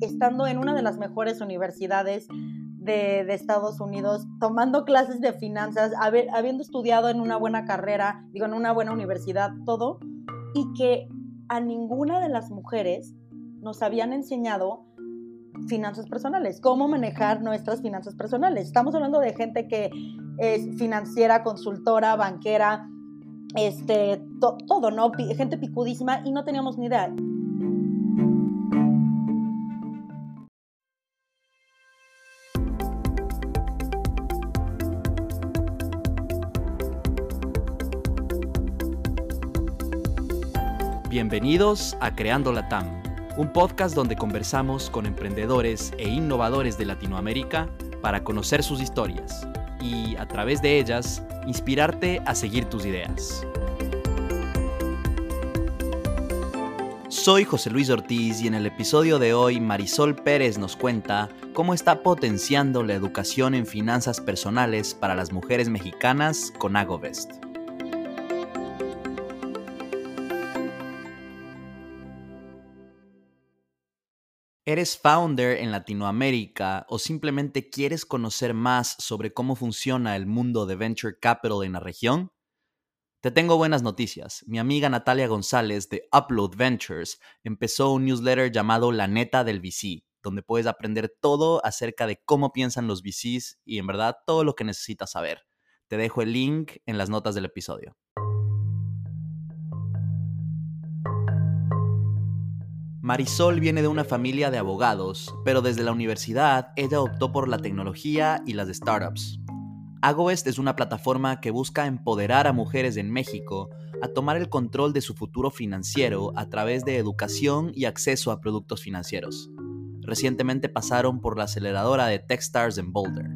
Estando en una de las mejores universidades de, Estados Unidos, tomando clases de finanzas, habiendo estudiado en una buena carrera, digo, en una buena universidad, todo, y que a ninguna de las mujeres nos habían enseñado finanzas personales, cómo manejar nuestras finanzas personales. Estamos hablando de gente que es financiera, consultora, banquera, este, todo, ¿no? gente picudísima y no teníamos ni idea. Bienvenidos a Creando la TAM, un podcast donde conversamos con emprendedores e innovadores de Latinoamérica para conocer sus historias y, a través de ellas, inspirarte a seguir tus ideas. Soy José Luis Ortiz y en el episodio de hoy Marisol Pérez nos cuenta cómo está potenciando la educación en finanzas personales para las mujeres mexicanas con AgoVest. ¿Eres founder en Latinoamérica o simplemente quieres conocer más sobre cómo funciona el mundo de venture capital en la región? Te tengo buenas noticias. Mi amiga Natalia González de Upload Ventures empezó un newsletter llamado La Neta del VC, donde puedes aprender todo acerca de cómo piensan los VCs y en verdad todo lo que necesitas saber. Te dejo el link en las notas del episodio. Marisol viene de una familia de abogados, pero desde la universidad ella optó por la tecnología y las startups. AgoEst es una plataforma que busca empoderar a mujeres en México a tomar el control de su futuro financiero a través de educación y acceso a productos financieros. Recientemente pasaron por la aceleradora de Techstars en Boulder.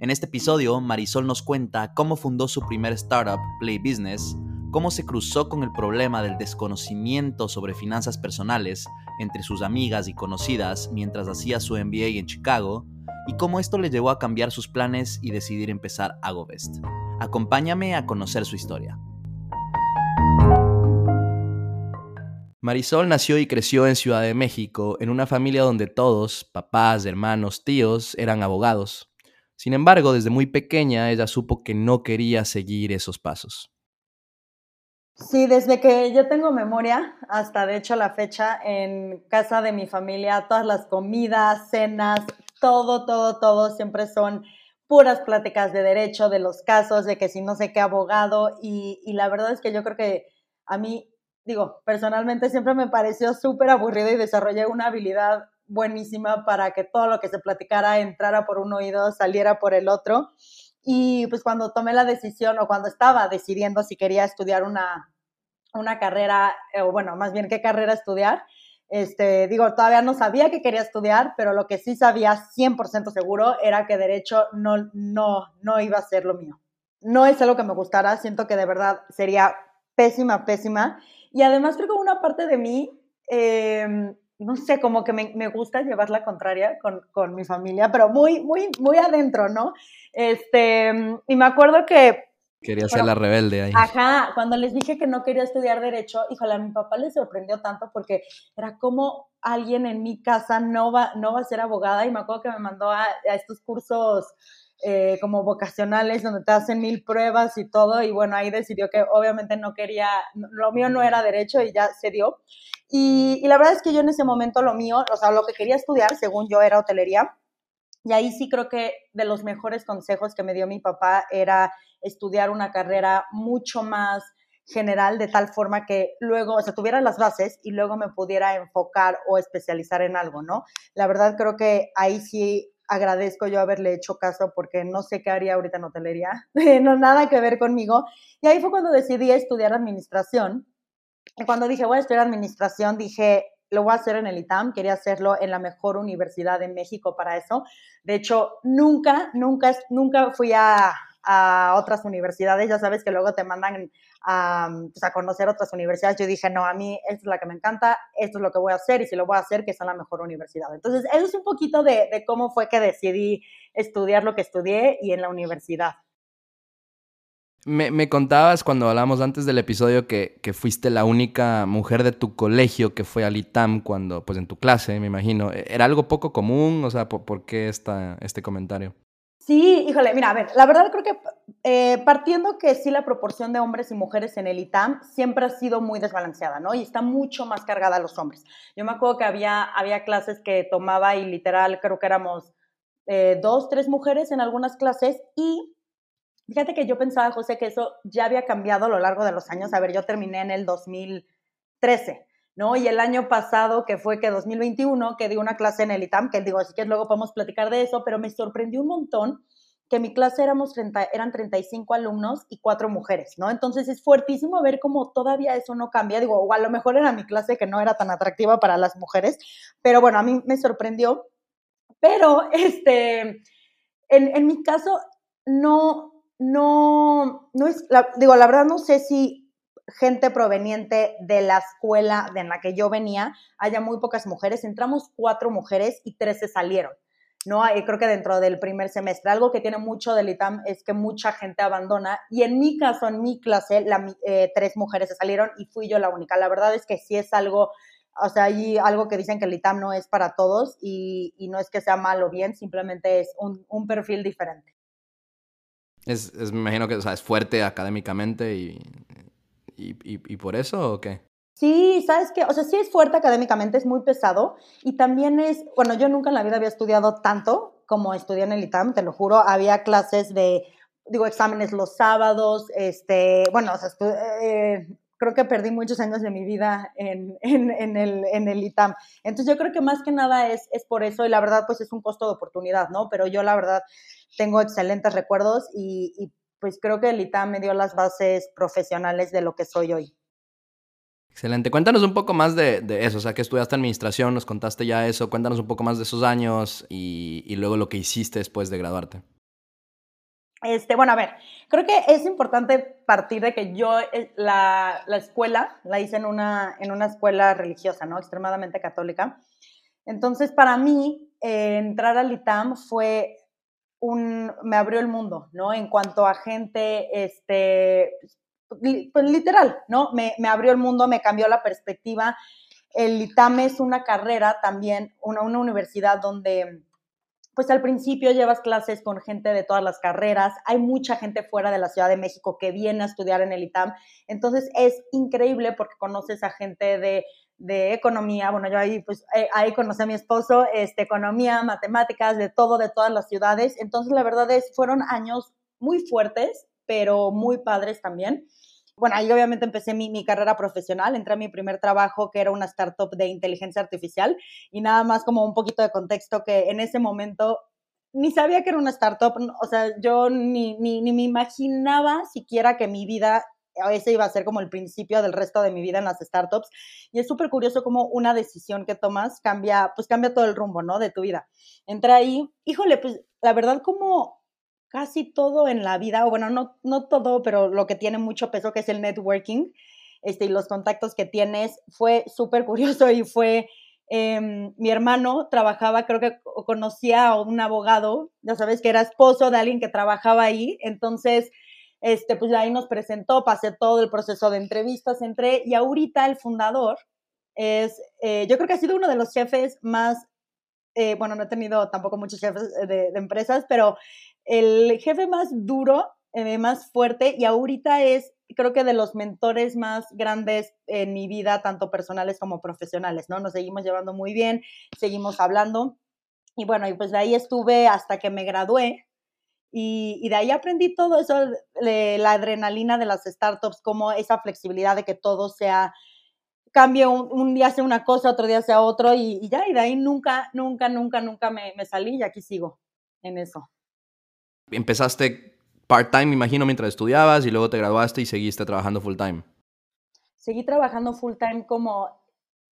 En este episodio, Marisol nos cuenta cómo fundó su primer startup, Play Business, cómo se cruzó con el problema del desconocimiento sobre finanzas personales entre sus amigas y conocidas mientras hacía su MBA en Chicago y cómo esto le llevó a cambiar sus planes y decidir empezar AgoVest. Acompáñame a conocer su historia. Marisol nació y creció en Ciudad de México, en una familia donde todos, papás, hermanos, tíos, eran abogados. Sin embargo, desde muy pequeña ella supo que no quería seguir esos pasos. Sí, desde que yo tengo memoria, hasta de hecho la fecha, en casa de mi familia, todas las comidas, cenas, todo, todo, todo, siempre son puras pláticas de derecho, de los casos, de que si no sé qué abogado, y, y la verdad es que yo creo que a mí, digo, personalmente siempre me pareció súper aburrido y desarrollé una habilidad buenísima para que todo lo que se platicara entrara por un oído, saliera por el otro. Y pues cuando tomé la decisión o cuando estaba decidiendo si quería estudiar una, una carrera, eh, o bueno, más bien qué carrera estudiar, este, digo, todavía no sabía que quería estudiar, pero lo que sí sabía 100% seguro era que derecho no, no, no iba a ser lo mío. No es algo que me gustara, siento que de verdad sería pésima, pésima. Y además creo que una parte de mí eh, no sé, como que me, gusta llevar la contraria con, mi familia, pero muy, muy, muy adentro, ¿no? Este, y me acuerdo que... Quería ser la rebelde ahí. Ajá, cuando les dije que no quería estudiar derecho, híjole, a mi papá le sorprendió tanto porque era como alguien en mi casa no va, no va a ser abogada y me acuerdo que me mandó a, a estos cursos eh, como vocacionales donde te hacen mil pruebas y todo y bueno, ahí decidió que obviamente no quería, lo mío no era derecho y ya se dio. Y, la verdad es que yo en ese momento lo mío, o sea, lo que quería estudiar, según yo, era hotelería. Y ahí sí creo que de los mejores consejos que me dio mi papá era estudiar una carrera mucho más general de tal forma que luego, o sea, tuviera las bases y luego me pudiera enfocar o especializar en algo, ¿no? La verdad creo que ahí sí agradezco yo haberle hecho caso porque no sé qué haría ahorita en hotelería, no nada que ver conmigo. Y ahí fue cuando decidí estudiar administración. Cuando dije, voy a estudiar administración, dije, lo voy a hacer en el ITAM, quería hacerlo en la mejor universidad de México para eso. De hecho, nunca, nunca, nunca fui a, a otras universidades, ya sabes que luego te mandan a, pues, conocer otras universidades. Yo dije, no, a mí esto es la que me encanta, esto es lo que voy a hacer y si lo voy a hacer, que sea la mejor universidad. Entonces, eso es un poquito de cómo fue que decidí estudiar lo que estudié y en la universidad. Me, contabas cuando hablamos antes del episodio que, fuiste la única mujer de tu colegio que fue al ITAM cuando, pues en tu clase, me imagino. ¿Era algo poco común? O sea, ¿por, qué esta, este comentario? Sí, híjole, mira, a ver, la verdad creo que eh, partiendo que sí la proporción de hombres y mujeres en el ITAM siempre ha sido muy desbalanceada, ¿no? Y está mucho más cargada a los hombres. Yo me acuerdo que había, había clases que tomaba y literal creo que éramos eh, dos, tres mujeres en algunas clases y Fíjate que yo pensaba, José, que eso ya había cambiado a lo largo de los años. A ver, yo terminé en el 2013, ¿no? Y el año pasado, que fue que 2021, que di una clase en el ITAM, que digo, así que luego podemos platicar de eso, pero me sorprendió un montón que mi clase éramos 30, eran 35 alumnos y cuatro mujeres, ¿no? Entonces es fuertísimo ver cómo todavía eso no cambia. Digo, o a lo mejor era mi clase que no era tan atractiva para las mujeres, pero bueno, a mí me sorprendió. Pero, este, en, en mi caso, no, no, no es, digo, la verdad no sé si gente proveniente de la escuela de la que yo venía haya muy pocas mujeres. Entramos cuatro mujeres y tres se salieron. ¿no? creo que dentro del primer semestre. Algo que tiene mucho del ITAM es que mucha gente abandona y en mi caso, en mi clase, la, eh, tres mujeres se salieron y fui yo la única. La verdad es que sí es algo, o sea, hay algo que dicen que el ITAM no es para todos y, no es que sea mal o bien, simplemente es un perfil diferente. Es, es, me imagino que o sea, es fuerte académicamente y, y, y, por eso o qué? Sí, sabes qué, o sea, sí es fuerte académicamente, es muy pesado y también es, bueno, yo nunca en la vida había estudiado tanto como estudié en el ITAM, te lo juro, había clases de, digo, exámenes los sábados, este, bueno, o sea, eh, creo que perdí muchos años de mi vida en, en, en, el, en el ITAM. Entonces yo creo que más que nada es, es por eso y la verdad pues es un costo de oportunidad, ¿no? Pero yo la verdad tengo excelentes recuerdos y, pues creo que el ITAM me dio las bases profesionales de lo que soy hoy. Excelente. Cuéntanos un poco más de, eso, o sea, que estudiaste administración, nos contaste ya eso, cuéntanos un poco más de esos años y, y luego lo que hiciste después de graduarte. Este, bueno, a ver, creo que es importante partir de que yo eh, la, la escuela la hice en una, en una escuela religiosa, ¿no? Extremadamente católica. Entonces, para mí, eh, entrar al ITAM fue un, me abrió el mundo, ¿no? En cuanto a gente, este, pues literal, ¿no? Me, me abrió el mundo, me cambió la perspectiva. El ITAM es una carrera también, una, una universidad donde pues al principio llevas clases con gente de todas las carreras, hay mucha gente fuera de la Ciudad de México que viene a estudiar en el ITAM, entonces es increíble porque conoces a gente de, economía, bueno, yo ahí pues eh, ahí conocí a mi esposo, este, economía, matemáticas, de todo, de todas las ciudades, entonces la verdad es, fueron años muy fuertes, pero muy padres también. Bueno, ahí obviamente empecé mi, carrera profesional, entré a mi primer trabajo que era una startup de inteligencia artificial y nada más como un poquito de contexto que en ese momento ni sabía que era una startup, o sea, yo ni, ni, ni me imaginaba siquiera que mi vida ese iba a ser como el principio del resto de mi vida en las startups. Y es súper curioso cómo una decisión que tomas cambia, pues cambia todo el rumbo, ¿no? De tu vida. Entré ahí, híjole, pues la verdad como casi todo en la vida, o bueno, no, no todo, pero lo que tiene mucho peso, que es el networking, este, y los contactos que tienes, fue súper curioso y fue, em, mi hermano trabajaba, creo que conocía a un abogado, ya sabes, que era esposo de alguien que trabajaba ahí, entonces, este, pues ahí nos presentó, pasé todo el proceso de entrevistas, entré, y ahorita el fundador es, eh, yo creo que ha sido uno de los jefes más eh, bueno, no he tenido tampoco muchos jefes de, empresas, pero el jefe más duro, eh, más fuerte y ahorita es, creo que de los mentores más grandes en mi vida, tanto personales como profesionales, ¿no? Nos seguimos llevando muy bien, seguimos hablando. Y bueno, y pues de ahí estuve hasta que me gradué. Y, de ahí aprendí todo eso, la adrenalina de las startups, como esa flexibilidad de que todo sea cambie un, día sea una cosa, otro día sea otro y, ya, y de ahí nunca, nunca, nunca, nunca me, me, salí y aquí sigo en eso. Empezaste part-time, me imagino, mientras estudiabas y luego te graduaste y seguiste trabajando full-time. Seguí trabajando full-time como,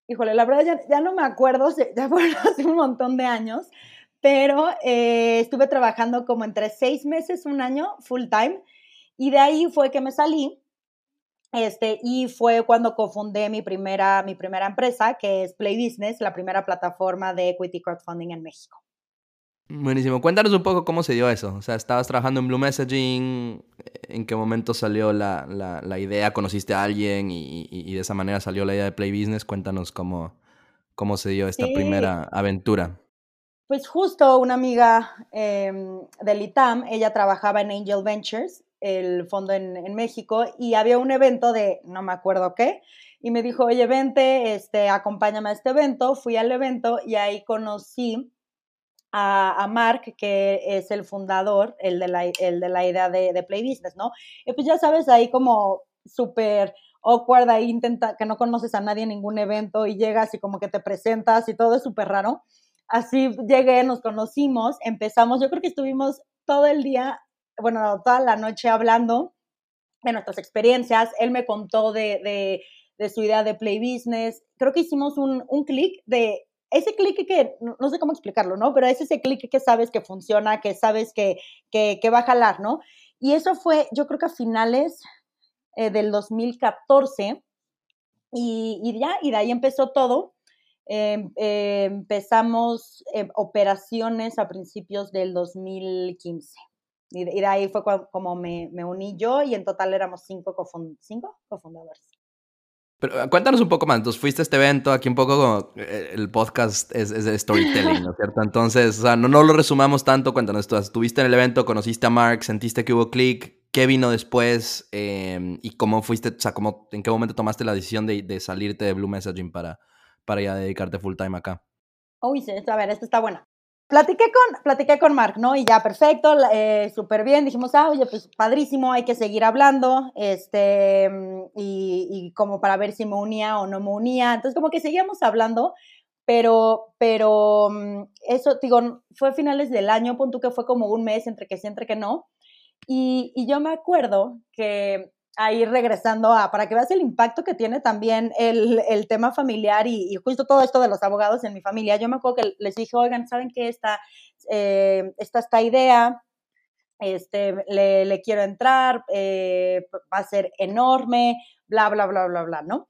híjole, la verdad ya, ya, no me acuerdo, ya fueron hace un montón de años, pero eh, estuve trabajando como entre seis meses, un año, full-time, y de ahí fue que me salí. Este, y fue cuando cofundé mi primera, mi primera empresa, que es Play Business, la primera plataforma de equity crowdfunding en México. Buenísimo. Cuéntanos un poco cómo se dio eso. O sea, estabas trabajando en Blue Messaging, ¿en qué momento salió la, la, idea? ¿Conociste a alguien y, y, de esa manera salió la idea de Play Business? Cuéntanos cómo, cómo se dio esta primera aventura. Pues justo una amiga eh, del ITAM, ella trabajaba en Angel Ventures, el fondo en, México, y había un evento de, no me acuerdo qué, y me dijo, oye, vente, este, acompáñame a este evento. Fui al evento y ahí conocí a, Mark, que es el fundador, el de la, el de la idea de, de, Play Business, ¿no? Y pues ya sabes, ahí como súper awkward, ahí intenta que no conoces a nadie en ningún evento y llegas y como que te presentas y todo es súper raro. Así llegué, nos conocimos, empezamos, yo creo que estuvimos todo el día, bueno, toda la noche hablando de nuestras experiencias. Él me contó de, de, su idea de Play Business. Creo que hicimos un, un clic de ese clic que, no sé cómo explicarlo, ¿no? Pero es ese clic que sabes que funciona, que sabes que, que, va a jalar, ¿no? Y eso fue, yo creo que a finales eh, del 2014, y, y, ya, y de ahí empezó todo. Em, eh, empezamos eh, operaciones a principios del 2015. Y de, ahí fue como me, me, uní yo y en total éramos cinco, cinco cofundadores. Pero ah, cuéntanos un poco más. Entonces, fuiste a este evento, aquí un poco como eh, el podcast es, de storytelling, ¿no es cierto? Entonces, o sea, no, no lo resumamos tanto. Cuéntanos, tú estuviste en el evento, conociste a Mark, sentiste que hubo click, ¿qué vino después? Em, ¿Y cómo fuiste, o sea, cómo, en qué momento tomaste la decisión de, de salirte de Blue Messaging para, para ya dedicarte full time acá? Uy, sí, a ver, esto está bueno platiqué con, platiqué con Mark, ¿no? Y ya, perfecto, eh, súper bien. Dijimos, ah, oye, pues padrísimo, hay que seguir hablando, este, y, y, como para ver si me unía o no me unía. Entonces, como que seguíamos hablando, pero, pero mm, eso, digo, fue finales del año, punto que fue como un mes entre que sí, entre que no. Y, y yo me acuerdo que ahí regresando a, para que veas el impacto que tiene también el, el tema familiar y, y, justo todo esto de los abogados en mi familia. Yo me acuerdo que les dije, oigan, ¿saben qué? Está, eh, está esta idea, este, le, le quiero entrar, eh, va a ser enorme, bla, bla, bla, bla, bla, ¿no?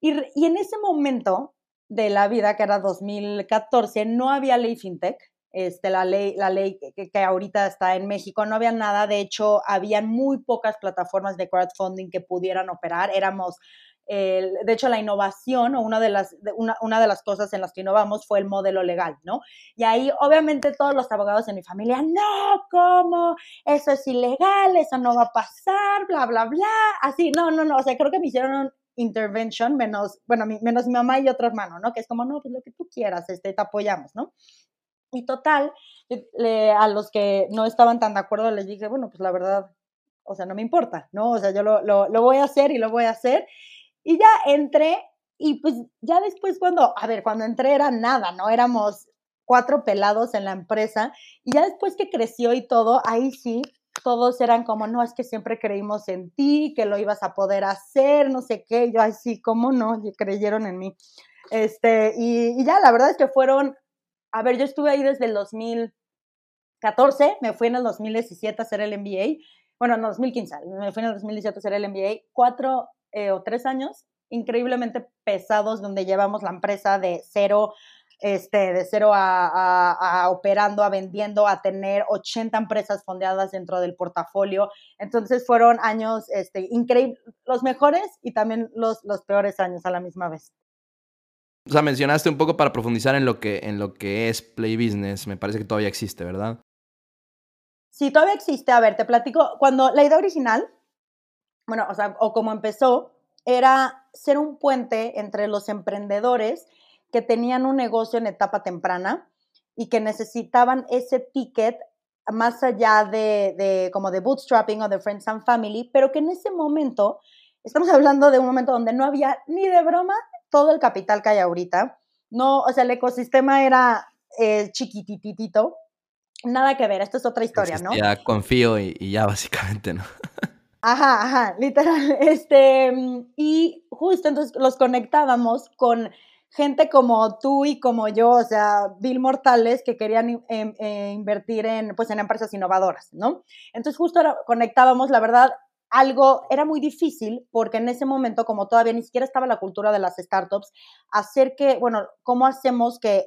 Y, y en ese momento de la vida, que era 2014, no había ley fintech, este, la ley, la ley que, ahorita está en México, no había nada, de hecho, habían muy pocas plataformas de crowdfunding que pudieran operar, éramos, de hecho, la innovación o una de, las, una, una, de las cosas en las que innovamos fue el modelo legal, ¿no? Y ahí, obviamente, todos los abogados en mi familia, no, ¿cómo? Eso es ilegal, eso no va a pasar, bla, bla, bla, así, no, no, no, o sea, creo que me hicieron intervention, menos, bueno, menos mi mamá y otro hermano, ¿no? Que es como, no, pues lo que tú quieras, este, te apoyamos, ¿no? Y total, a los que no estaban tan de acuerdo les dije, bueno, pues la verdad, o sea, no me importa, ¿no? O sea, yo lo, lo, voy a hacer y lo voy a hacer. Y ya entré y pues ya después cuando, a ver, cuando entré era nada, ¿no? Éramos cuatro pelados en la empresa y ya después que creció y todo, ahí sí, todos eran como, no, es que siempre creímos en ti, que lo ibas a poder hacer, no sé qué, yo así, ¿cómo no? Y creyeron en mí. Este, y ya, la verdad es que fueron a ver, yo estuve ahí desde el 2014, me fui en el 2017 a hacer el MBA, bueno, en 2015, me fui en el 2017 a hacer el MBA, cuatro eh, o tres años increíblemente pesados donde llevamos la empresa de cero, este, de cero a, operando, a vendiendo, a tener 80 empresas fondeadas dentro del portafolio. Entonces fueron años este, increíbles, los mejores y también los, los peores años a la misma vez. O sea, mencionaste un poco para profundizar en lo que, en lo que es Play Business. Me parece que todavía existe, ¿verdad? Sí, todavía existe. A ver, te platico. Cuando la idea original, bueno, o sea, o como empezó, era ser un puente entre los emprendedores que tenían un negocio en etapa temprana y que necesitaban ese ticket más allá de, de, como de bootstrapping o de friends and family, pero que en ese momento, estamos hablando de un momento donde no había ni de broma todo el capital que hay ahorita. No, o sea, el ecosistema era eh, chiquititito. Nada que ver, esto es otra historia, ¿no? Ya confío y, ya básicamente, ¿no? Ajá, ajá, literal. Este, y justo entonces los conectábamos con gente como tú y como yo, o sea, Bill Mortales, que querían em, eh, invertir en, pues, en empresas innovadoras, ¿no? Entonces justo conectábamos, la verdad, algo, era muy difícil porque en ese momento, como todavía ni siquiera estaba la cultura de las startups, hacer que, bueno, ¿cómo hacemos que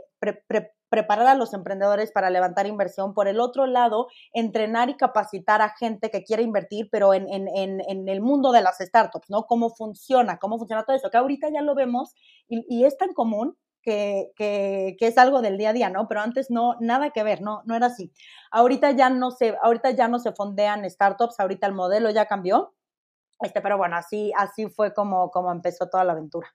preparar a los emprendedores para levantar inversión. Por el otro lado, entrenar y capacitar a gente que quiere invertir, pero en, el mundo de las startups, ¿no? Cómo funciona, cómo funciona todo eso, que ahorita ya lo vemos y es tan común que, que, que, es algo del día a día, ¿no? Pero antes no, nada que ver, no, no era así. Ahorita ya no se, ahorita ya no se fondean startups, ahorita el modelo ya cambió. Este, pero bueno, así, así fue como, como empezó toda la aventura.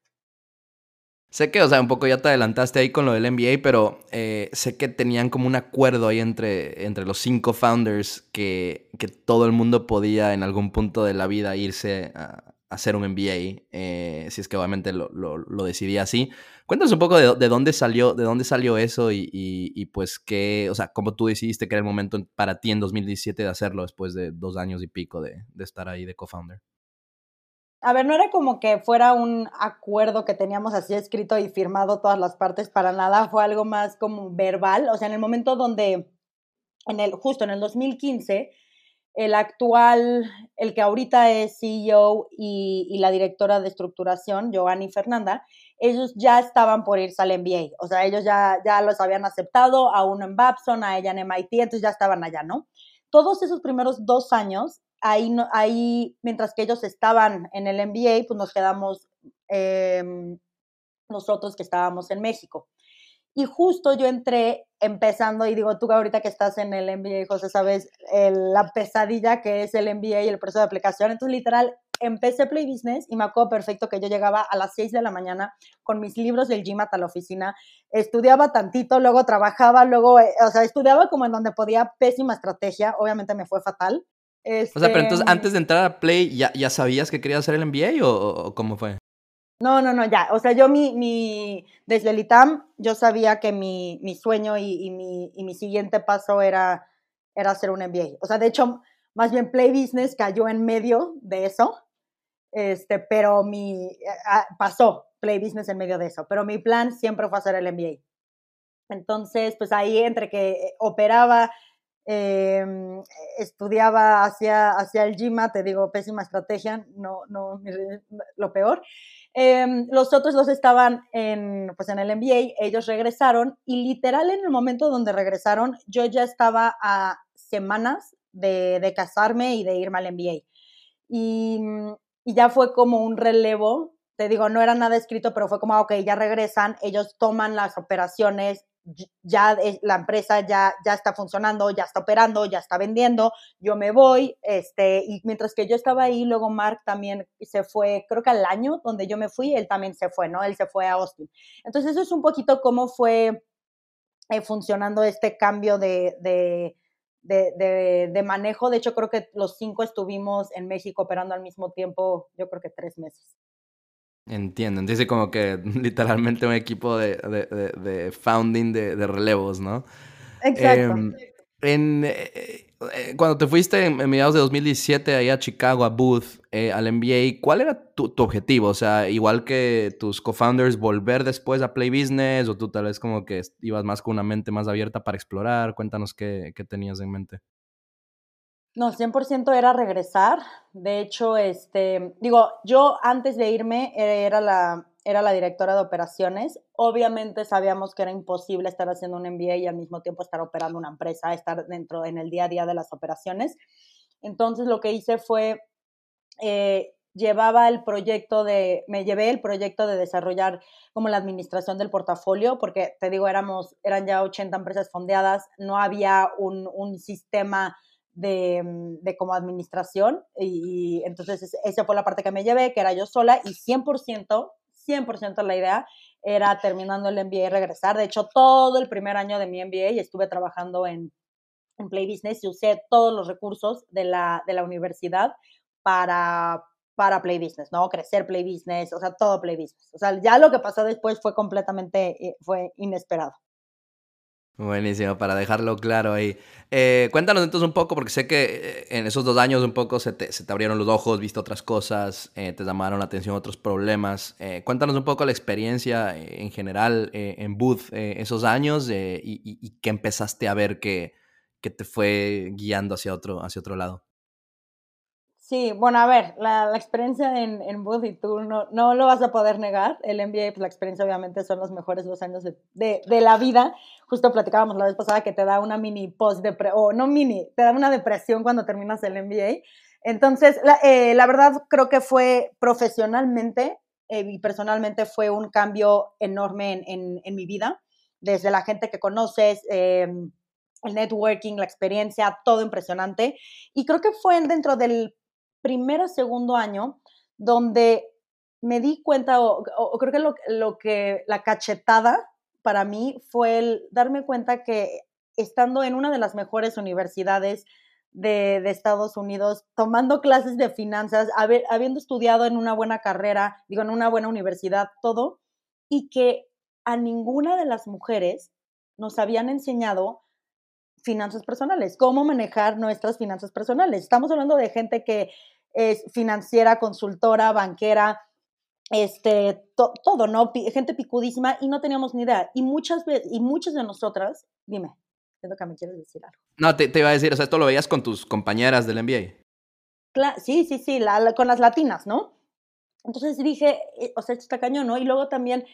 Sé que, o sea, un poco ya te adelantaste ahí con lo del MBA, pero eh, sé que tenían como un acuerdo ahí entre, entre los cinco founders que, que todo el mundo podía en algún punto de la vida irse a, hacer un MBA, eh, si es que obviamente lo, lo, decidí así. Cuéntanos un poco de, de, dónde salió, de dónde salió eso y, y, y, pues qué, o sea, cómo tú decidiste que era el momento para ti en 2017 de hacerlo después de dos años y pico de, de estar ahí de co-founder. A ver, no era como que fuera un acuerdo que teníamos así escrito y firmado todas las partes para nada, fue algo más como verbal, o sea, en el momento donde, en el, justo en el 2015, el actual, el que ahorita es CEO y, y, la directora de estructuración, Giovanni Fernanda, ellos ya estaban por irse al MBA. O sea, ellos ya, ya los habían aceptado, a uno en Babson, a ella en MIT, entonces ya estaban allá, ¿no? Todos esos primeros dos años, ahí, ahí mientras que ellos estaban en el MBA, pues nos quedamos eh, nosotros que estábamos en México. Y justo yo entré empezando, y digo, tú ahorita que estás en el MBA, José, sabes el, la pesadilla que es el MBA y el proceso de aplicación. Entonces, literal, empecé Play Business y me acuerdo perfecto que yo llegaba a las 6 de la mañana con mis libros del GMAT a la oficina, estudiaba tantito, luego trabajaba, luego, eh, o sea, estudiaba como en donde podía, pésima estrategia, obviamente me fue fatal. Este... O sea, pero entonces antes de entrar a Play, ¿ya, ya sabías que querías hacer el MBA o, o cómo fue? No, no, no, ya. O sea, yo mi, mi desde el ITAM, yo sabía que mi, mi sueño y, mi, y mi siguiente paso era, era hacer un MBA. O sea, de hecho, más bien Play Business cayó en medio de eso, este, pero mi, pasó Play Business en medio de eso, pero mi plan siempre fue hacer el MBA. Entonces, pues ahí entre que operaba, eh, estudiaba hacia, hacia el GIMA, te digo, pésima estrategia, no, no, lo peor. Eh, los otros dos estaban en, pues en el MBA, ellos regresaron y literal en el momento donde regresaron, yo ya estaba a semanas de, de casarme y de irme al MBA. Y, y, ya fue como un relevo, te digo, no era nada escrito, pero fue como, ok, ya regresan, ellos toman las operaciones, ya la empresa ya, ya está funcionando, ya está operando, ya está vendiendo, yo me voy, este, y mientras que yo estaba ahí, luego Mark también se fue, creo que al año donde yo me fui, él también se fue, ¿no? Él se fue a Austin. Entonces eso es un poquito cómo fue eh, funcionando este cambio de, de, de, de, de manejo. De hecho, creo que los cinco estuvimos en México operando al mismo tiempo, yo creo que tres meses. Entiendo, entonces como que literalmente un equipo de, de, de, de founding de, relevos, ¿no? Exacto. Eh, en, eh, cuando te fuiste en, en, mediados de 2017 ahí a Chicago, a Booth, eh, al MBA, ¿cuál era tu, tu, objetivo? O sea, igual que tus co-founders, volver después a Play Business o tú tal vez como que ibas más con una mente más abierta para explorar. Cuéntanos qué, qué tenías en mente. No, 100% era regresar. De hecho, este, digo, yo antes de irme era la, era la directora de operaciones. Obviamente sabíamos que era imposible estar haciendo un MBA y al mismo tiempo estar operando una empresa, estar dentro en el día a día de las operaciones. Entonces lo que hice fue, eh, llevaba el proyecto de, me llevé el proyecto de desarrollar como la administración del portafolio, porque te digo, éramos, eran ya 80 empresas fondeadas, no había un, un sistema de, mm, de, como administración y, y, entonces esa fue la parte que me llevé, que era yo sola y 100%, 100% la idea era terminando el MBA y regresar. De hecho, todo el primer año de mi MBA estuve trabajando en, en Play Business y usé todos los recursos de la, de la universidad para, para Play Business, ¿no? Crecer Play Business, o sea, todo Play Business. O sea, ya lo que pasó después fue completamente, eh, fue inesperado. Buenísimo, para dejarlo claro ahí. Eh, cuéntanos entonces un poco, porque sé que eh, en esos dos años un poco se te, se te abrieron los ojos, viste otras cosas, eh, te llamaron la atención otros problemas. Eh, cuéntanos un poco la experiencia eh, en general en Booth esos años y, y, y, qué empezaste a ver que, que te fue guiando hacia otro, hacia otro lado. Sí, bueno, a ver, la, experiencia en, en Booth y tú no, no, lo vas a poder negar. El MBA, pues la experiencia obviamente son los mejores dos años de, de, la vida. Justo platicábamos la vez pasada que te da una mini post o no mini, te da una depresión cuando terminas el MBA. Entonces, la, eh, la verdad creo que fue profesionalmente eh, y personalmente fue un cambio enorme en, en, en mi vida, desde la gente que conoces. Eh, el networking, la experiencia, todo impresionante. Y creo que fue dentro del primer o segundo año donde me di cuenta, o, creo que lo, lo, que la cachetada para mí fue el darme cuenta que estando en una de las mejores universidades de, de Estados Unidos, tomando clases de finanzas, habiendo estudiado en una buena carrera, digo, en una buena universidad, todo, y que a ninguna de las mujeres nos habían enseñado finanzas personales, cómo manejar nuestras finanzas personales. Estamos hablando de gente que es financiera, consultora, banquera, este, todo, ¿no? gente picudísima y no teníamos ni idea. Y muchas veces, y muchas de nosotras, dime, siento que me quieres decir algo. No, te, iba a decir, o sea, esto lo veías con tus compañeras del MBA. sí, sí, sí, con las latinas, ¿no? Entonces dije, eh, o sea, esto está cañón, ¿no? Y luego también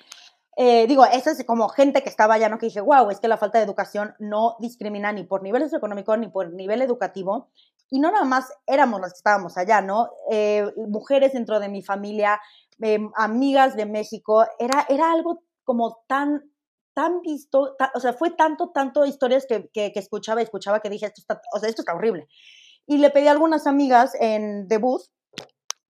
eh, digo, eso es como gente que estaba allá, ¿no? Que dije, wow, es que la falta de educación no discrimina ni por nivel socioeconómico ni por nivel educativo. Y no nada más éramos las que estábamos allá, ¿no? Eh, mujeres dentro de mi familia, eh, amigas de México, era, era algo como tan, tan visto, o sea, fue tanto, tanto historias que, que, que, escuchaba y escuchaba que dije, esto está, o sea, esto está horrible. Y le pedí a algunas amigas en debut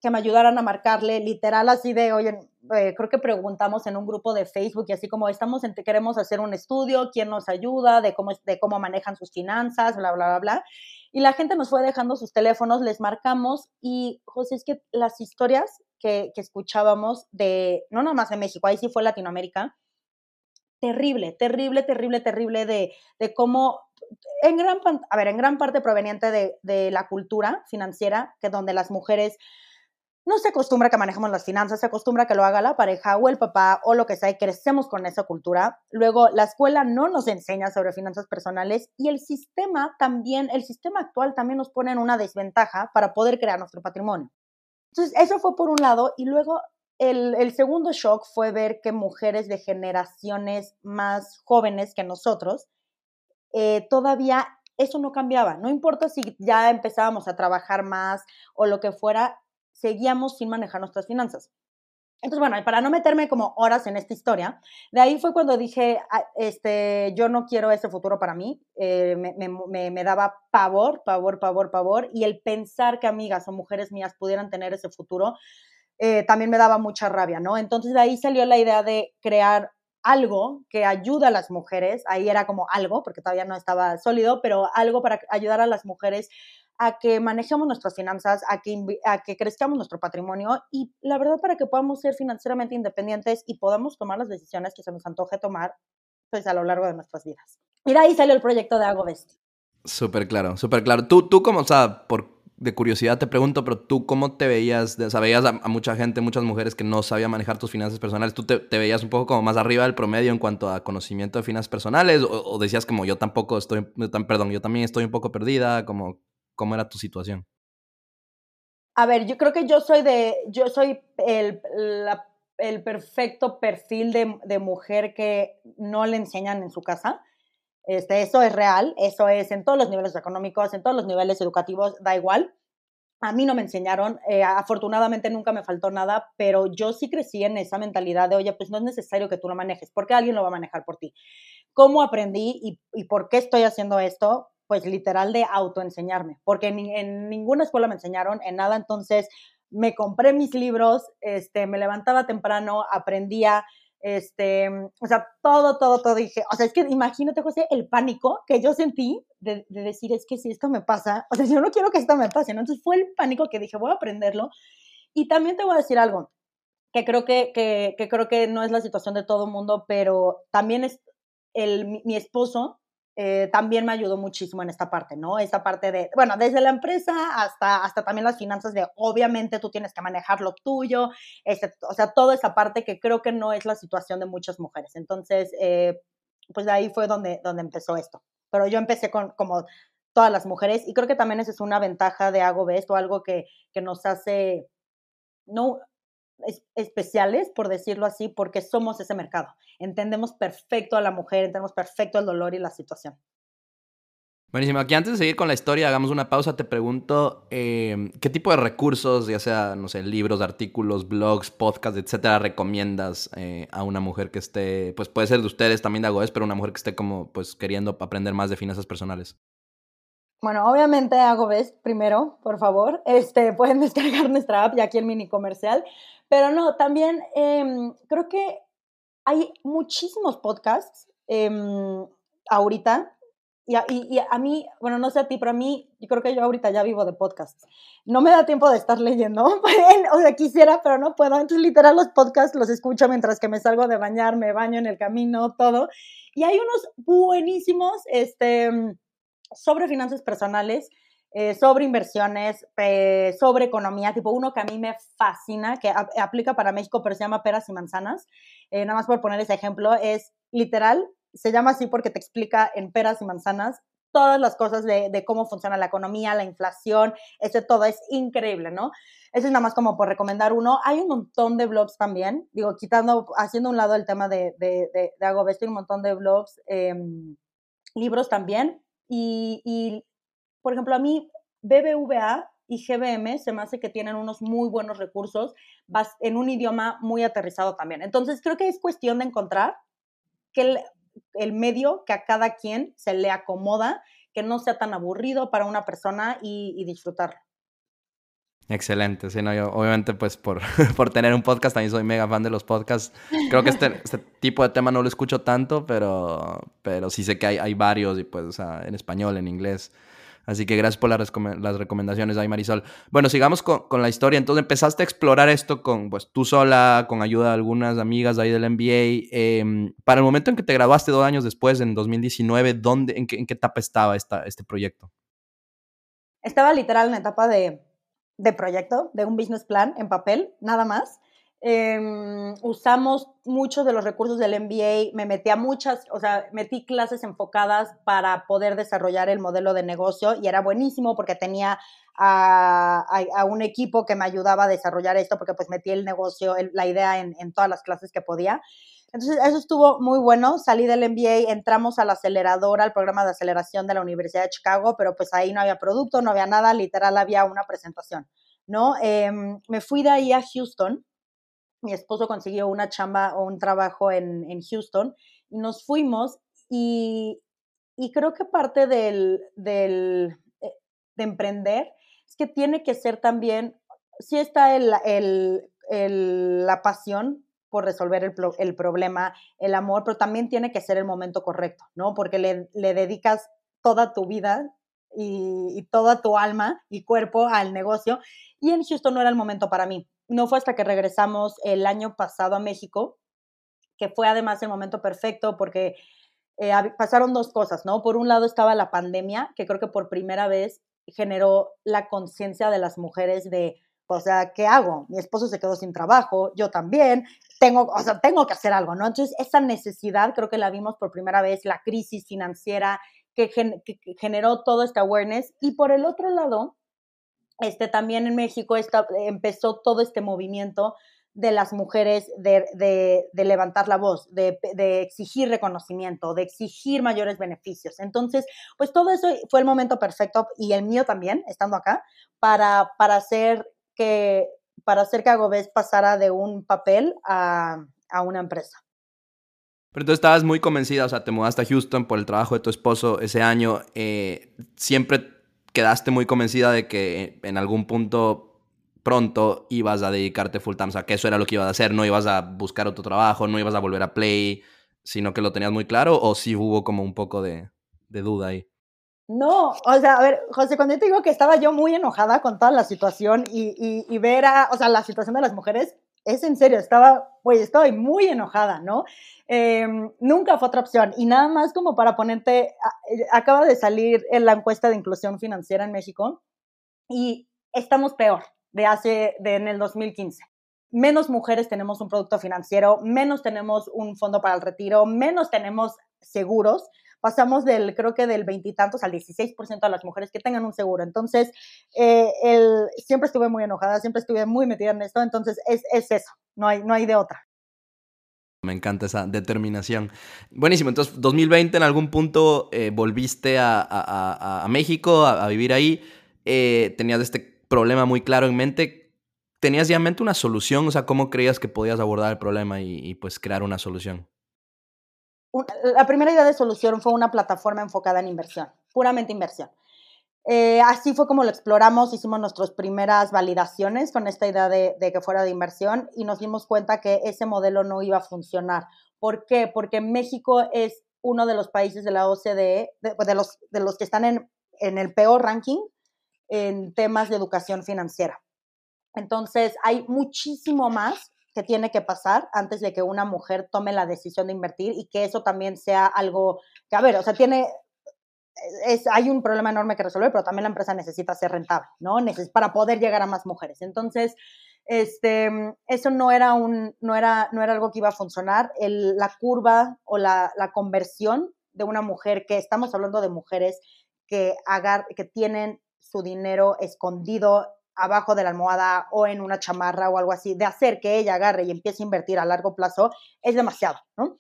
que me ayudaran a marcarle literal así de, oye, eh, creo que preguntamos en un grupo de Facebook y así como estamos, en, queremos hacer un estudio, quién nos ayuda, de cómo, de cómo manejan sus finanzas, bla, bla, bla, bla. Y la gente nos fue dejando sus teléfonos, les marcamos y, José, es que las historias que, que escuchábamos de, no nada más en México, ahí sí fue Latinoamérica, terrible, terrible, terrible, terrible de, de cómo en gran, a ver, en gran parte proveniente de, de, la cultura financiera, que donde las mujeres no se acostumbra que manejemos las finanzas, se acostumbra que lo haga la pareja o el papá o lo que sea y crecemos con esa cultura. Luego, la escuela no nos enseña sobre finanzas personales y el sistema también, el sistema actual también nos pone en una desventaja para poder crear nuestro patrimonio. Entonces, eso fue por un lado y luego el, segundo shock fue ver que mujeres de generaciones más jóvenes que nosotros, eh, todavía eso no cambiaba. No importa si ya empezábamos a trabajar más o lo que fuera, seguíamos sin manejar nuestras finanzas. Entonces, bueno, para no meterme como horas en esta historia, de ahí fue cuando dije, ah, este, yo no quiero ese futuro para mí, eh, me, daba pavor, pavor, pavor, pavor, y el pensar que amigas o mujeres mías pudieran tener ese futuro, eh, también me daba mucha rabia, ¿no? Entonces de ahí salió la idea de crear algo que ayuda a las mujeres, ahí era como algo, porque todavía no estaba sólido, pero algo para ayudar a las mujeres a que manejemos nuestras finanzas, a que, a que crezcamos nuestro patrimonio y la verdad para que podamos ser financieramente independientes y podamos tomar las decisiones que se nos antoje tomar pues a lo largo de nuestras vidas. Mira, ahí salió el proyecto de Agobest. Súper claro, súper claro. Tú, tú como, o sea, por, de curiosidad te pregunto, pero tú cómo te veías, o sea, veías a, mucha gente, muchas mujeres que no sabían manejar tus finanzas personales, ¿tú te, veías un poco como más arriba del promedio en cuanto a conocimiento de finanzas personales? ¿O, decías como yo tampoco estoy, perdón, yo también estoy un poco perdida, como ¿Cómo era tu situación? A ver, yo creo que yo soy de, yo soy el, el perfecto perfil de, de, mujer que no le enseñan en su casa. Este, eso es real, eso es en todos los niveles económicos, en todos los niveles educativos, da igual. A mí no me enseñaron, eh, afortunadamente nunca me faltó nada, pero yo sí crecí en esa mentalidad de, oye, pues no es necesario que tú lo manejes, porque alguien lo va a manejar por ti. ¿Cómo aprendí y, y por qué estoy haciendo esto? Pues literal de autoenseñarme, porque en, ninguna escuela me enseñaron en nada, entonces me compré mis libros, este, me levantaba temprano, aprendía, este, o sea, todo, todo, todo dije, o sea, es que imagínate, José, el pánico que yo sentí de, decir, es que si esto me pasa, o sea, yo no quiero que esto me pase, ¿no? Entonces fue el pánico que dije, voy a aprenderlo. Y también te voy a decir algo, que creo que, que, creo que no es la situación de todo mundo, pero también es el, mi esposo eh, también me ayudó muchísimo en esta parte, ¿no? Esta parte de, bueno, desde la empresa hasta, hasta también las finanzas de, obviamente tú tienes que manejar lo tuyo, este, o sea, toda esa parte que creo que no es la situación de muchas mujeres. Entonces, eh, pues de ahí fue donde, donde empezó esto. Pero yo empecé con como todas las mujeres. Y creo que también esa es una ventaja de Hago o algo que, que nos hace, no especiales, por decirlo así, porque somos ese mercado. Entendemos perfecto a la mujer, entendemos perfecto el dolor y la situación. Buenísimo. Aquí antes de seguir con la historia, hagamos una pausa. Te pregunto, em, ¿qué tipo de recursos, ya sea, no sé, libros, artículos, blogs, podcasts, etcétera, recomiendas eh, a una mujer que esté, pues puede ser de ustedes también de Agoes, pero una mujer que esté como, pues, queriendo aprender más de finanzas personales? Bueno, obviamente Agoes primero, por favor. Este, pueden descargar nuestra app y aquí el mini comercial. Pero no, también em, creo que hay muchísimos podcasts em, ahorita y a, mí, bueno, no sé a ti, pero a mí, yo creo que yo ahorita ya vivo de podcasts. No me da tiempo de estar leyendo, o sea, quisiera, pero no puedo. Entonces, literal, los podcasts los escucho mientras que me salgo de bañar, me baño en el camino, todo. Y hay unos buenísimos este, sobre finanzas personales, eh, sobre inversiones, eh, sobre economía, tipo uno que a mí me fascina, que aplica para México, pero se llama Peras y Manzanas. Eh, nada más por poner ese ejemplo, es literal se llama así porque te explica en peras y manzanas todas las cosas de, cómo funciona la economía, la inflación, ese todo, es increíble, ¿no? Eso es nada más como por recomendar uno. Hay un montón de blogs también, digo, quitando, haciendo un lado el tema de, de, de, de un montón de blogs, em, libros también, y, por ejemplo, a mí BBVA y GBM se me hace que tienen unos muy buenos recursos en un idioma muy aterrizado también. Entonces, creo que es cuestión de encontrar que el medio que a cada quien se le acomoda, que no sea tan aburrido para una persona y, disfrutarlo. Excelente, sí, no, yo obviamente pues por, por tener un podcast también soy mega fan de los podcasts. Creo que este, este tipo de tema no lo escucho tanto, pero, pero sí sé que hay, hay varios y pues en español, en inglés. Así que gracias por las, recomendaciones ahí, Marisol. Bueno, sigamos con, con, la historia. Entonces empezaste a explorar esto con, pues, tú sola, con ayuda de algunas amigas ahí del MBA. Em, para el momento en que te graduaste dos años después, en 2019, ¿dónde, en, qué, en qué etapa estaba esta, este proyecto? Estaba literal en la etapa de, de proyecto, de un business plan en papel, nada más. Em, usamos muchos de los recursos del MBA, me metí a muchas, o sea, metí clases enfocadas para poder desarrollar el modelo de negocio y era buenísimo porque tenía a, un equipo que me ayudaba a desarrollar esto porque pues metí el negocio, la idea en, en todas las clases que podía. Entonces, eso estuvo muy bueno. Salí del MBA, entramos a la aceleradora, al programa de aceleración de la Universidad de Chicago, pero pues ahí no había producto, no había nada, literal había una presentación, ¿no? Em, me fui de ahí a Houston mi esposo consiguió una chamba o un trabajo en, Houston y nos fuimos y, creo que parte del, eh, de emprender es que tiene que ser también, sí está la pasión por resolver el, problema, el amor, pero también tiene que ser el momento correcto, ¿no? Porque le, le dedicas toda tu vida y, y, toda tu alma y cuerpo al negocio. Y en Houston no era el momento para mí no fue hasta que regresamos el año pasado a México, que fue además el momento perfecto porque eh, pasaron dos cosas, ¿no? Por un lado estaba la pandemia, que creo que por primera vez generó la conciencia de las mujeres de, o sea, ¿qué hago? Mi esposo se quedó sin trabajo, yo también, tengo, o sea, tengo que hacer algo, ¿no? Entonces, esa necesidad creo que la vimos por primera vez, la crisis financiera que, que generó todo este awareness. Y por el otro lado, este, también en México empezó todo este movimiento de las mujeres de, levantar la voz, de, exigir reconocimiento, de exigir mayores beneficios. Entonces, pues todo eso fue el momento perfecto y el mío también, estando acá, para, hacer que para hacer que Agobés pasara de un papel a, una empresa. Pero tú estabas muy convencida, o sea, te mudaste a Houston por el trabajo de tu esposo ese año. Eh, ¿Siempre quedaste muy convencida de que en algún punto pronto ibas a dedicarte full time, o sea, que eso era lo que ibas a hacer, no ibas a buscar otro trabajo, no ibas a volver a play, sino que lo tenías muy claro, o sí hubo como un poco de, duda ahí. No, o sea, a ver, José, cuando yo te digo que estaba yo muy enojada con toda la situación y, ver o sea, la situación de las mujeres, es en serio, estaba, estoy muy enojada, ¿no? Em, nunca fue otra opción. Y nada más como para ponerte, eh, acaba de salir en la encuesta de inclusión financiera en México y estamos peor de hace, de en el 2015. Menos mujeres tenemos un producto financiero, menos tenemos un fondo para el retiro, menos tenemos seguros, pasamos del, creo que del veintitantos al 16% de las mujeres que tengan un seguro. Entonces, eh, el, siempre estuve muy enojada, siempre estuve muy metida en esto, entonces es, es eso, no hay, no hay de otra. Me encanta esa determinación. Buenísimo, entonces 2020 en algún punto eh, volviste a, México a, vivir ahí, eh, tenías este problema muy claro en mente, ¿tenías ya en mente una solución? O sea, ¿cómo creías que podías abordar el problema y, pues crear una solución? La primera idea de solución fue una plataforma enfocada en inversión, puramente inversión. Eh, así fue como lo exploramos, hicimos nuestras primeras validaciones con esta idea de, que fuera de inversión y nos dimos cuenta que ese modelo no iba a funcionar. ¿Por qué? Porque México es uno de los países de la OCDE, de, los, de los que están en el peor ranking en temas de educación financiera. Entonces, hay muchísimo más que tiene que pasar antes de que una mujer tome la decisión de invertir y que eso también sea algo que, a ver, o sea, tiene, es, hay un problema enorme que resolver, pero también la empresa necesita ser rentable, ¿no? para poder llegar a más mujeres. Entonces, este, eso no era, un, no era, no era algo que iba a funcionar. El, la curva o la, la, conversión de una mujer, que estamos hablando de mujeres que, agar, que tienen su dinero escondido abajo de la almohada o en una chamarra o algo así, de hacer que ella agarre y empiece a invertir a largo plazo, es demasiado, ¿no?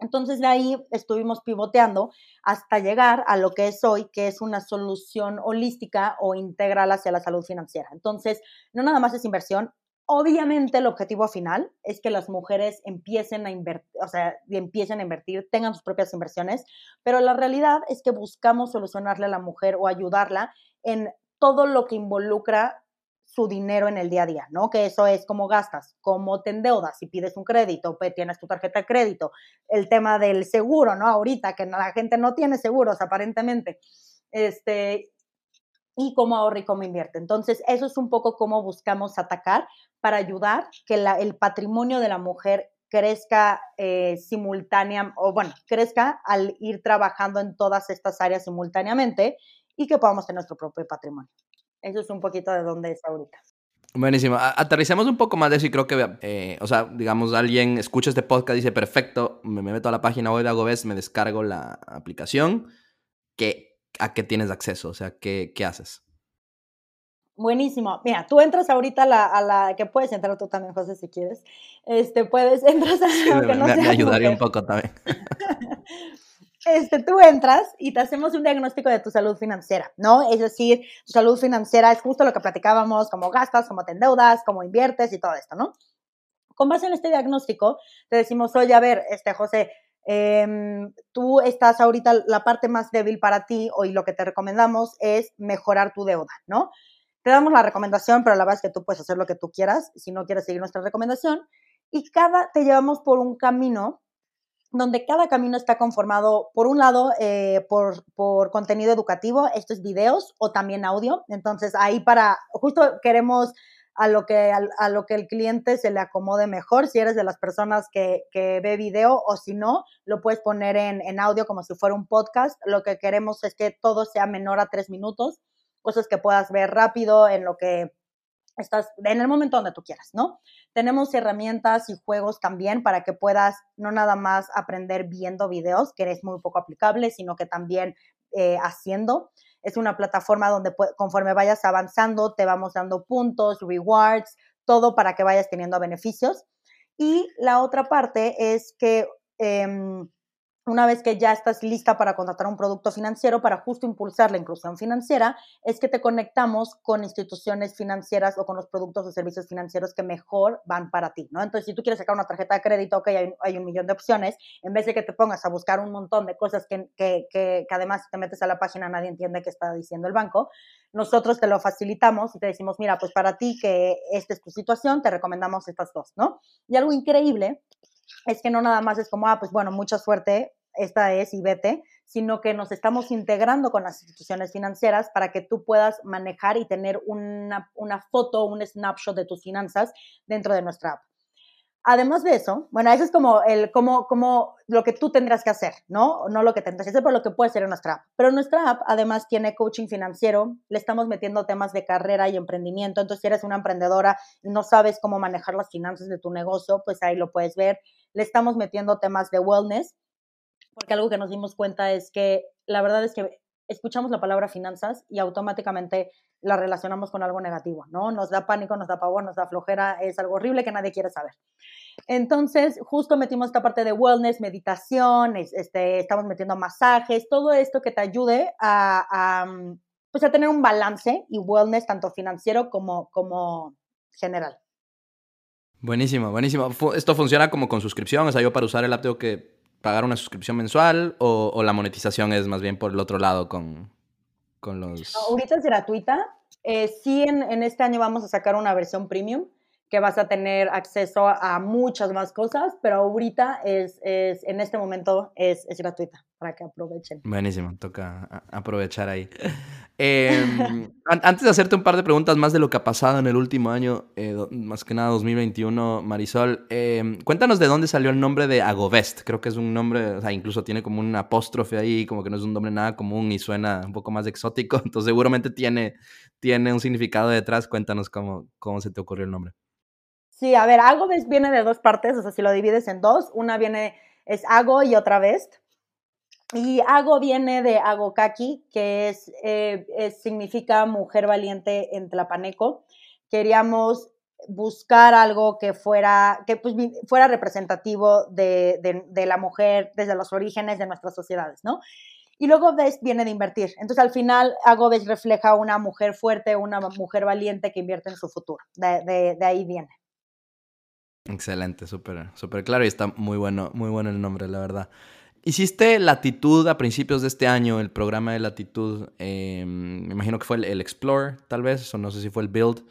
Entonces de ahí estuvimos pivoteando hasta llegar a lo que es hoy, que es una solución holística o integral hacia la salud financiera. Entonces, no nada más es inversión. Obviamente el objetivo final es que las mujeres empiecen a invertir, o sea, empiecen a invertir, tengan sus propias inversiones, pero la realidad es que buscamos solucionarle a la mujer o ayudarla en todo lo que involucra su dinero en el día a día, ¿no? Que eso es cómo gastas, cómo te endeudas, si pides un crédito, tienes tu tarjeta de crédito, el tema del seguro, ¿no? Ahorita que la gente no tiene seguros aparentemente, este, y cómo ahorra y cómo invierte. Entonces, eso es un poco cómo buscamos atacar para ayudar que el patrimonio de la mujer crezca eh, simultánea, o bueno, crezca al ir trabajando en todas estas áreas simultáneamente y que podamos tener nuestro propio patrimonio. Eso es un poquito de dónde es ahorita. Buenísimo. Aterricemos un poco más de eso y creo que, eh, o sea, digamos, alguien escucha este podcast y dice, perfecto, me, meto a la página web de Agobest, me descargo la aplicación. ¿Qué, ¿A qué tienes acceso? O sea, ¿qué, qué haces? Buenísimo. Mira, tú entras ahorita a la, a la, que puedes entrar tú también, José, si quieres. Este, puedes, entras a... Sí, me, me ayudaría un poco también. este, tú entras y te hacemos un diagnóstico de tu salud financiera, ¿no? Es decir, tu salud financiera es justo lo que platicábamos, cómo gastas, cómo te endeudas, cómo inviertes y todo esto, ¿no? Con base en este diagnóstico, te decimos, oye, a ver, este, José, em, tú estás ahorita, la parte más débil para ti, y lo que te recomendamos es mejorar tu deuda, ¿no? Te damos la recomendación, pero la verdad es que tú puedes hacer lo que tú quieras si no quieres seguir nuestra recomendación. Y cada, te llevamos por un camino donde cada camino está conformado, por un lado, eh, por, por, contenido educativo, estos videos o también audio. Entonces, ahí para, justo queremos a lo que, a, lo que el cliente se le acomode mejor, si eres de las personas que, que ve video o si no, lo puedes poner en, en audio como si fuera un podcast. Lo que queremos es que todo sea menor a tres minutos, cosas que puedas ver rápido en lo que estás en el momento donde tú quieras, ¿no? Tenemos herramientas y juegos también para que puedas no nada más aprender viendo videos, que es muy poco aplicable, sino que también eh, haciendo. Es una plataforma donde conforme vayas avanzando, te vamos dando puntos, rewards, todo para que vayas teniendo beneficios. Y la otra parte es que... Em, una vez que ya estás lista para contratar un producto financiero para justo impulsar la inclusión financiera, es que te conectamos con instituciones financieras o con los productos o servicios financieros que mejor van para ti, ¿no? Entonces, si tú quieres sacar una tarjeta de crédito, ok, hay, hay un millón de opciones, en vez de que te pongas a buscar un montón de cosas que, que, que, que además si te metes a la página nadie entiende qué está diciendo el banco, nosotros te lo facilitamos y te decimos, mira, pues para ti que esta es tu situación, te recomendamos estas dos, ¿no? Y algo increíble es que no nada más es como, ah, pues bueno, mucha suerte, esta es y vete, sino que nos estamos integrando con las instituciones financieras para que tú puedas manejar y tener una, una foto, un snapshot de tus finanzas dentro de nuestra app. Además de eso, bueno, eso es como, el, como, como lo que tú tendrás que hacer, ¿no? No lo que tendrás que hacer, pero lo que puede ser en nuestra app. Pero nuestra app además tiene coaching financiero, le estamos metiendo temas de carrera y emprendimiento. Entonces, si eres una emprendedora y no sabes cómo manejar las finanzas de tu negocio, pues ahí lo puedes ver. Le estamos metiendo temas de wellness, porque algo que nos dimos cuenta es que la verdad es que escuchamos la palabra finanzas y automáticamente la relacionamos con algo negativo, ¿no? Nos da pánico, nos da pavor, nos da flojera, es algo horrible que nadie quiere saber. Entonces, justo metimos esta parte de wellness, meditación, este, estamos metiendo masajes, todo esto que te ayude a, mm, pues a tener un balance y wellness tanto financiero como, como general. Buenísimo, buenísimo. ¿Esto funciona como con suscripción? O sea, yo para usar el app que pagar una suscripción mensual o, la monetización es más bien por el otro lado con, con los... Ahorita es gratuita. Eh, sí, en, en, este año vamos a sacar una versión premium que vas a tener acceso a muchas más cosas, pero ahorita es, es en este momento es, es, gratuita para que aprovechen. Buenísimo, toca aprovechar ahí. Em, antes de hacerte un par de preguntas más de lo que ha pasado en el último año, eh, más que nada 2021, Marisol, eh, cuéntanos de dónde salió el nombre de Agovest. Creo que es un nombre, o sea, incluso tiene como un apóstrofe ahí, como que no es un nombre nada común y suena un poco más exótico, entonces seguramente tiene, tiene un significado detrás. Cuéntanos cómo, cómo se te ocurrió el nombre. Sí, a ver, Ago viene de dos partes, o sea, si lo divides en dos, una viene, es Ago y otra Vest. Y Ago viene de Agokaki, que es, eh, significa mujer valiente en Tlapaneco. Queríamos buscar algo que fuera, que pues, fuera representativo de, de, la mujer desde los orígenes de nuestras sociedades, ¿no? Y luego Vest viene de invertir. Entonces, al final, Ago Vest refleja una mujer fuerte, una mujer valiente que invierte en su futuro. de ahí viene. Excelente, súper, súper claro y está muy bueno, muy bueno el nombre, la verdad. Hiciste Latitud a principios de este año, el programa de Latitud, em, me imagino que fue el, Explore, tal vez, o no sé si fue el Build.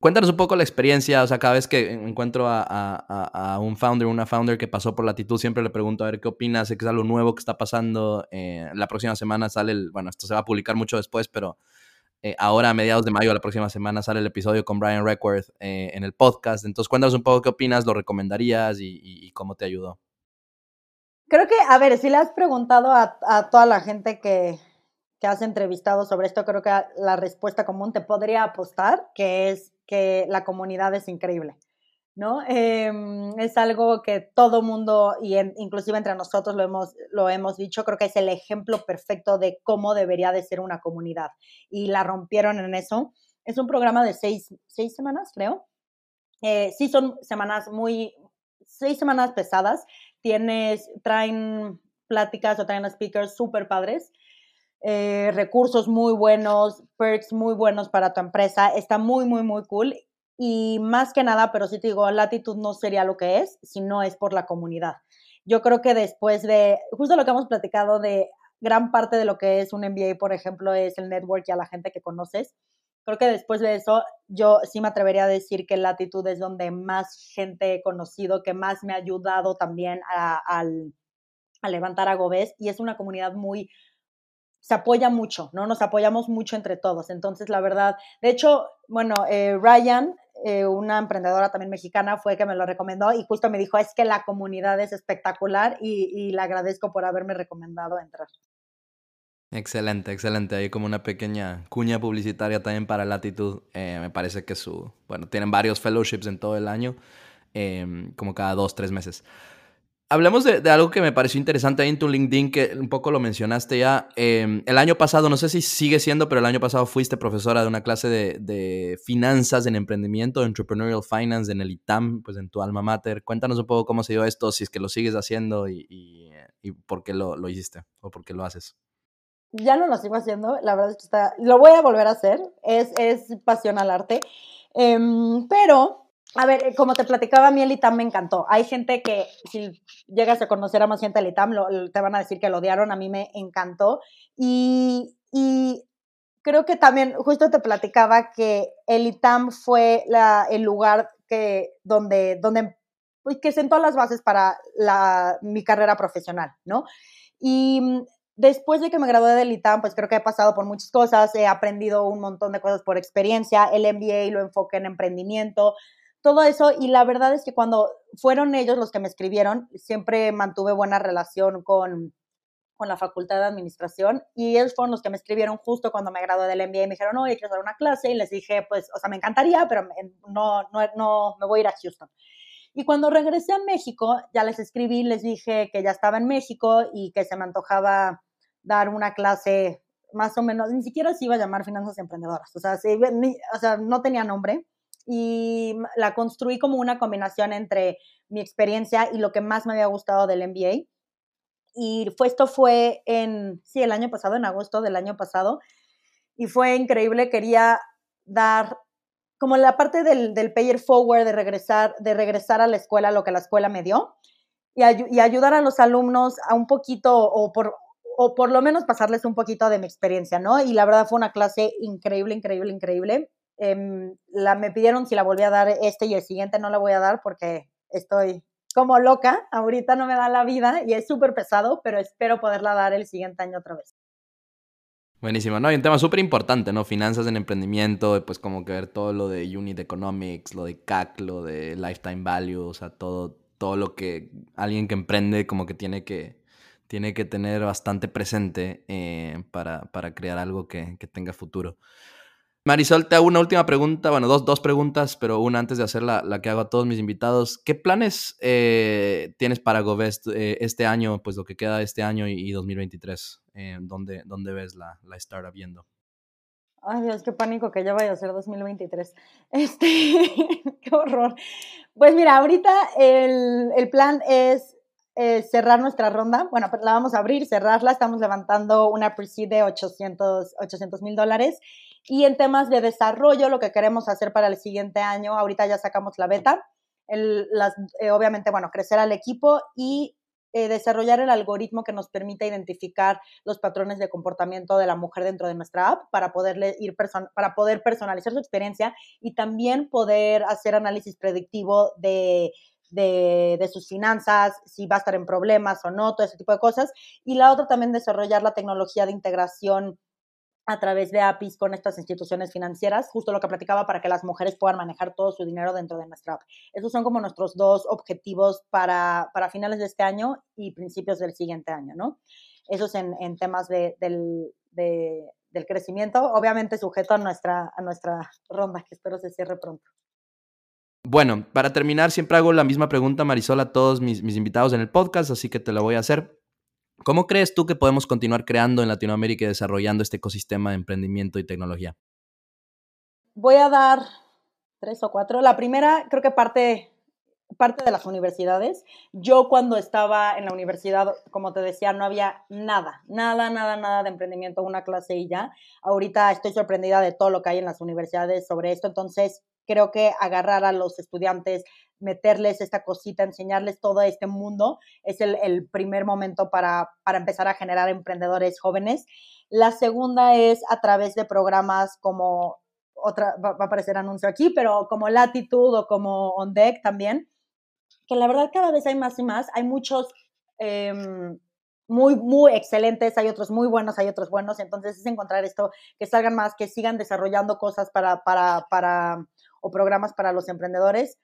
Cuéntanos un poco la experiencia, o sea, cada vez que encuentro a, un founder, una founder que pasó por Latitud, siempre le pregunto a ver qué opinas, que es algo nuevo que está pasando. Eh, la próxima semana sale el, bueno, esto se va a publicar mucho después, pero eh, ahora a mediados de mayo, la próxima semana, sale el episodio con Brian Reckworth eh, en el podcast. Entonces, cuéntanos un poco qué opinas, lo recomendarías y, cómo te ayudó. Creo que, a ver, si le has preguntado a, toda la gente que, que, has entrevistado sobre esto, creo que la respuesta común te podría apostar que es que la comunidad es increíble. ¿No? Em, es algo que todo mundo, y inclusive entre nosotros lo hemos, lo hemos dicho, creo que es el ejemplo perfecto de cómo debería de ser una comunidad. Y la rompieron en eso. Es un programa de seis, seis semanas, creo. Eh, sí, son semanas muy, seis semanas pesadas. Tienes, traen pláticas o traen speakers súper padres. Eh, recursos muy buenos, perks muy buenos para tu empresa. Está muy, muy, muy cool. Y más que nada, pero sí te digo, latitud no sería lo que es si no es por la comunidad. Yo creo que después de, justo lo que hemos platicado de gran parte de lo que es un MBA, por ejemplo, es el network y a la gente que conoces. Creo que después de eso, yo sí me atrevería a decir que latitud es donde más gente he conocido, que más me ha ayudado también a, a levantar a Gobés y es una comunidad muy, se apoya mucho, ¿no? Nos apoyamos mucho entre todos. Entonces, la verdad, de hecho, bueno, eh, Ryan, eh, una emprendedora también mexicana, fue que me lo recomendó y justo me dijo, es que la comunidad es espectacular y, le agradezco por haberme recomendado entrar. Excelente, excelente. Hay como una pequeña cuña publicitaria también para Latitud. Eh, me parece que su, bueno, tienen varios fellowships en todo el año, como cada dos, tres meses. Hablemos de, algo que me pareció interesante ahí en tu LinkedIn, que un poco lo mencionaste ya. Em, el año pasado, no sé si sigue siendo, pero el año pasado fuiste profesora de una clase de, finanzas en emprendimiento, entrepreneurial finance en el ITAM, pues en tu alma mater. Cuéntanos un poco cómo se dio esto, si es que lo sigues haciendo y, por qué lo, hiciste o por qué lo haces. Ya no lo sigo haciendo, la verdad es que está, lo voy a volver a hacer, es, es pasión al arte, em, pero a ver, eh, como te platicaba, a mí el ITAM me encantó. Hay gente que, si llegas a conocer a más gente del ITAM, te van a decir que lo odiaron. A mí me encantó. Y, creo que también, justo te platicaba que el ITAM fue el lugar que, donde, donde pues, que sentó las bases para mi carrera profesional, ¿no? Y después de que me gradué del ITAM, pues creo que he pasado por muchas cosas, he aprendido un montón de cosas por experiencia, el MBA lo enfoqué en emprendimiento, todo eso. Y la verdad es que cuando fueron ellos los que me escribieron, siempre mantuve buena relación con, con la Facultad de Administración y ellos fueron los que me escribieron justo cuando me gradué del MBA y me dijeron, oye, quiero hacer una clase y les dije, pues, o sea, me encantaría, pero no, no, no, me voy a ir a Houston. Y cuando regresé a México, ya les escribí, les dije que ya estaba en México y que se me antojaba dar una clase más o menos, ni siquiera se iba a llamar finanzas emprendedoras, o sea, o sea, no tenía nombre y la construí como una combinación entre mi experiencia y lo que más me había gustado del MBA. Y fue, esto fue en, sí, el año pasado, en agosto del año pasado, y fue increíble, quería dar como la parte del, del payer forward, de regresar, de regresar a la escuela, lo que la escuela me dio, y, y ayudar a los alumnos a un poquito, o por, o por lo menos pasarles un poquito de mi experiencia, ¿no? Y la verdad fue una clase increíble, increíble, increíble. Em, la, me pidieron si la volvía a dar este y el siguiente no la voy a dar porque estoy como loca, ahorita no me da la vida y es súper pesado, pero espero poderla dar el siguiente año otra vez. Buenísimo, ¿no? Y un tema súper importante, ¿no? Finanzas en emprendimiento, pues como que ver todo lo de Unit Economics, lo de CAC, lo de Lifetime Value, o sea, todo, todo lo que alguien que emprende como que tiene que, tiene que tener bastante presente eh, para, para, crear algo que, que tenga futuro. Marisol, te hago una última pregunta, bueno, dos, dos preguntas, pero una antes de hacer la, que hago a todos mis invitados. ¿Qué planes eh, tienes para GoVest eh, este año, pues lo que queda este año y, 2023? Eh, ¿dónde, ¿dónde, ves la, la startup viendo? Ay, Dios, qué pánico que ya vaya a ser 2023. Este, qué horror. Pues mira, ahorita el, el plan es eh, cerrar nuestra ronda. Bueno, la vamos a abrir, cerrarla. Estamos levantando una pre de 800 mil dólares y en temas de desarrollo, lo que queremos hacer para el siguiente año, ahorita ya sacamos la beta, eh, obviamente, bueno, crecer al equipo y eh, desarrollar el algoritmo que nos permita identificar los patrones de comportamiento de la mujer dentro de nuestra app para poderle ir para poder personalizar su experiencia y también poder hacer análisis predictivo de, de, de, sus finanzas, si va a estar en problemas o no, todo ese tipo de cosas. Y la otra también desarrollar la tecnología de integración a través de APIs con estas instituciones financieras, justo lo que platicaba, para que las mujeres puedan manejar todo su dinero dentro de nuestra app. Esos son como nuestros dos objetivos para, para finales de este año y principios del siguiente año, ¿no? Eso es en, en temas de, del, de, del crecimiento, obviamente sujeto a nuestra, a nuestra ronda, que espero se cierre pronto. Bueno, para terminar, siempre hago la misma pregunta, Marisol, a todos mis, mis invitados en el podcast, así que te la voy a hacer. ¿Cómo crees tú que podemos continuar creando en Latinoamérica y desarrollando este ecosistema de emprendimiento y tecnología? Voy a dar tres o cuatro. La primera, creo que parte, parte de las universidades. Yo cuando estaba en la universidad, como te decía, no había nada, nada, nada, nada de emprendimiento, una clase y ya. Ahorita estoy sorprendida de todo lo que hay en las universidades sobre esto. Entonces, creo que agarrar a los estudiantes, meterles esta cosita, enseñarles todo este mundo, es el, primer momento para, para, empezar a generar emprendedores jóvenes. La segunda es a través de programas como, otra, va, a aparecer anuncio aquí, pero como Latitude o como On Deck también, que la verdad cada vez hay más y más, hay muchos... Em, muy, muy excelentes, hay otros muy buenos, hay otros buenos, entonces es encontrar esto, que salgan más, que sigan desarrollando cosas para, para, para o programas para los emprendedores.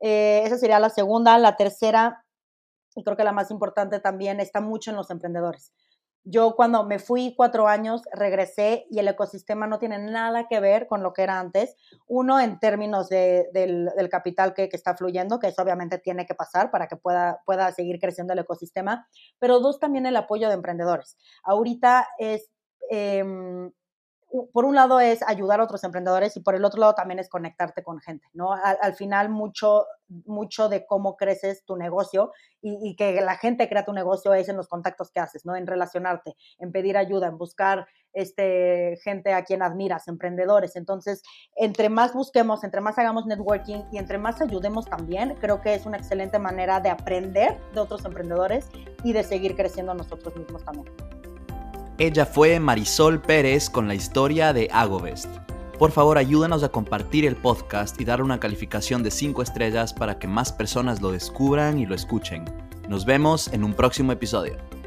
Eh, esa sería la segunda. La tercera, y creo que la más importante también, está mucho en los emprendedores. Yo cuando me fui cuatro años, regresé y el ecosistema no tiene nada que ver con lo que era antes. Uno, en términos de, del, capital que, está fluyendo, que eso obviamente tiene que pasar para que pueda, pueda seguir creciendo el ecosistema. Pero dos, también el apoyo de emprendedores. Ahorita es... Eh, por un lado es ayudar a otros emprendedores y por el otro lado también es conectarte con gente, ¿no? Al, final mucho, mucho de cómo creces tu negocio y, que la gente crea tu negocio es en los contactos que haces, ¿no? En relacionarte, en pedir ayuda, en buscar este, gente a quien admiras, emprendedores. Entonces, entre más busquemos, entre más hagamos networking y entre más ayudemos también, creo que es una excelente manera de aprender de otros emprendedores y de seguir creciendo nosotros mismos también. Ella fue Marisol Pérez con la historia de Agovest. Por favor, ayúdanos a compartir el podcast y dar una calificación de 5 estrellas para que más personas lo descubran y lo escuchen. Nos vemos en un próximo episodio.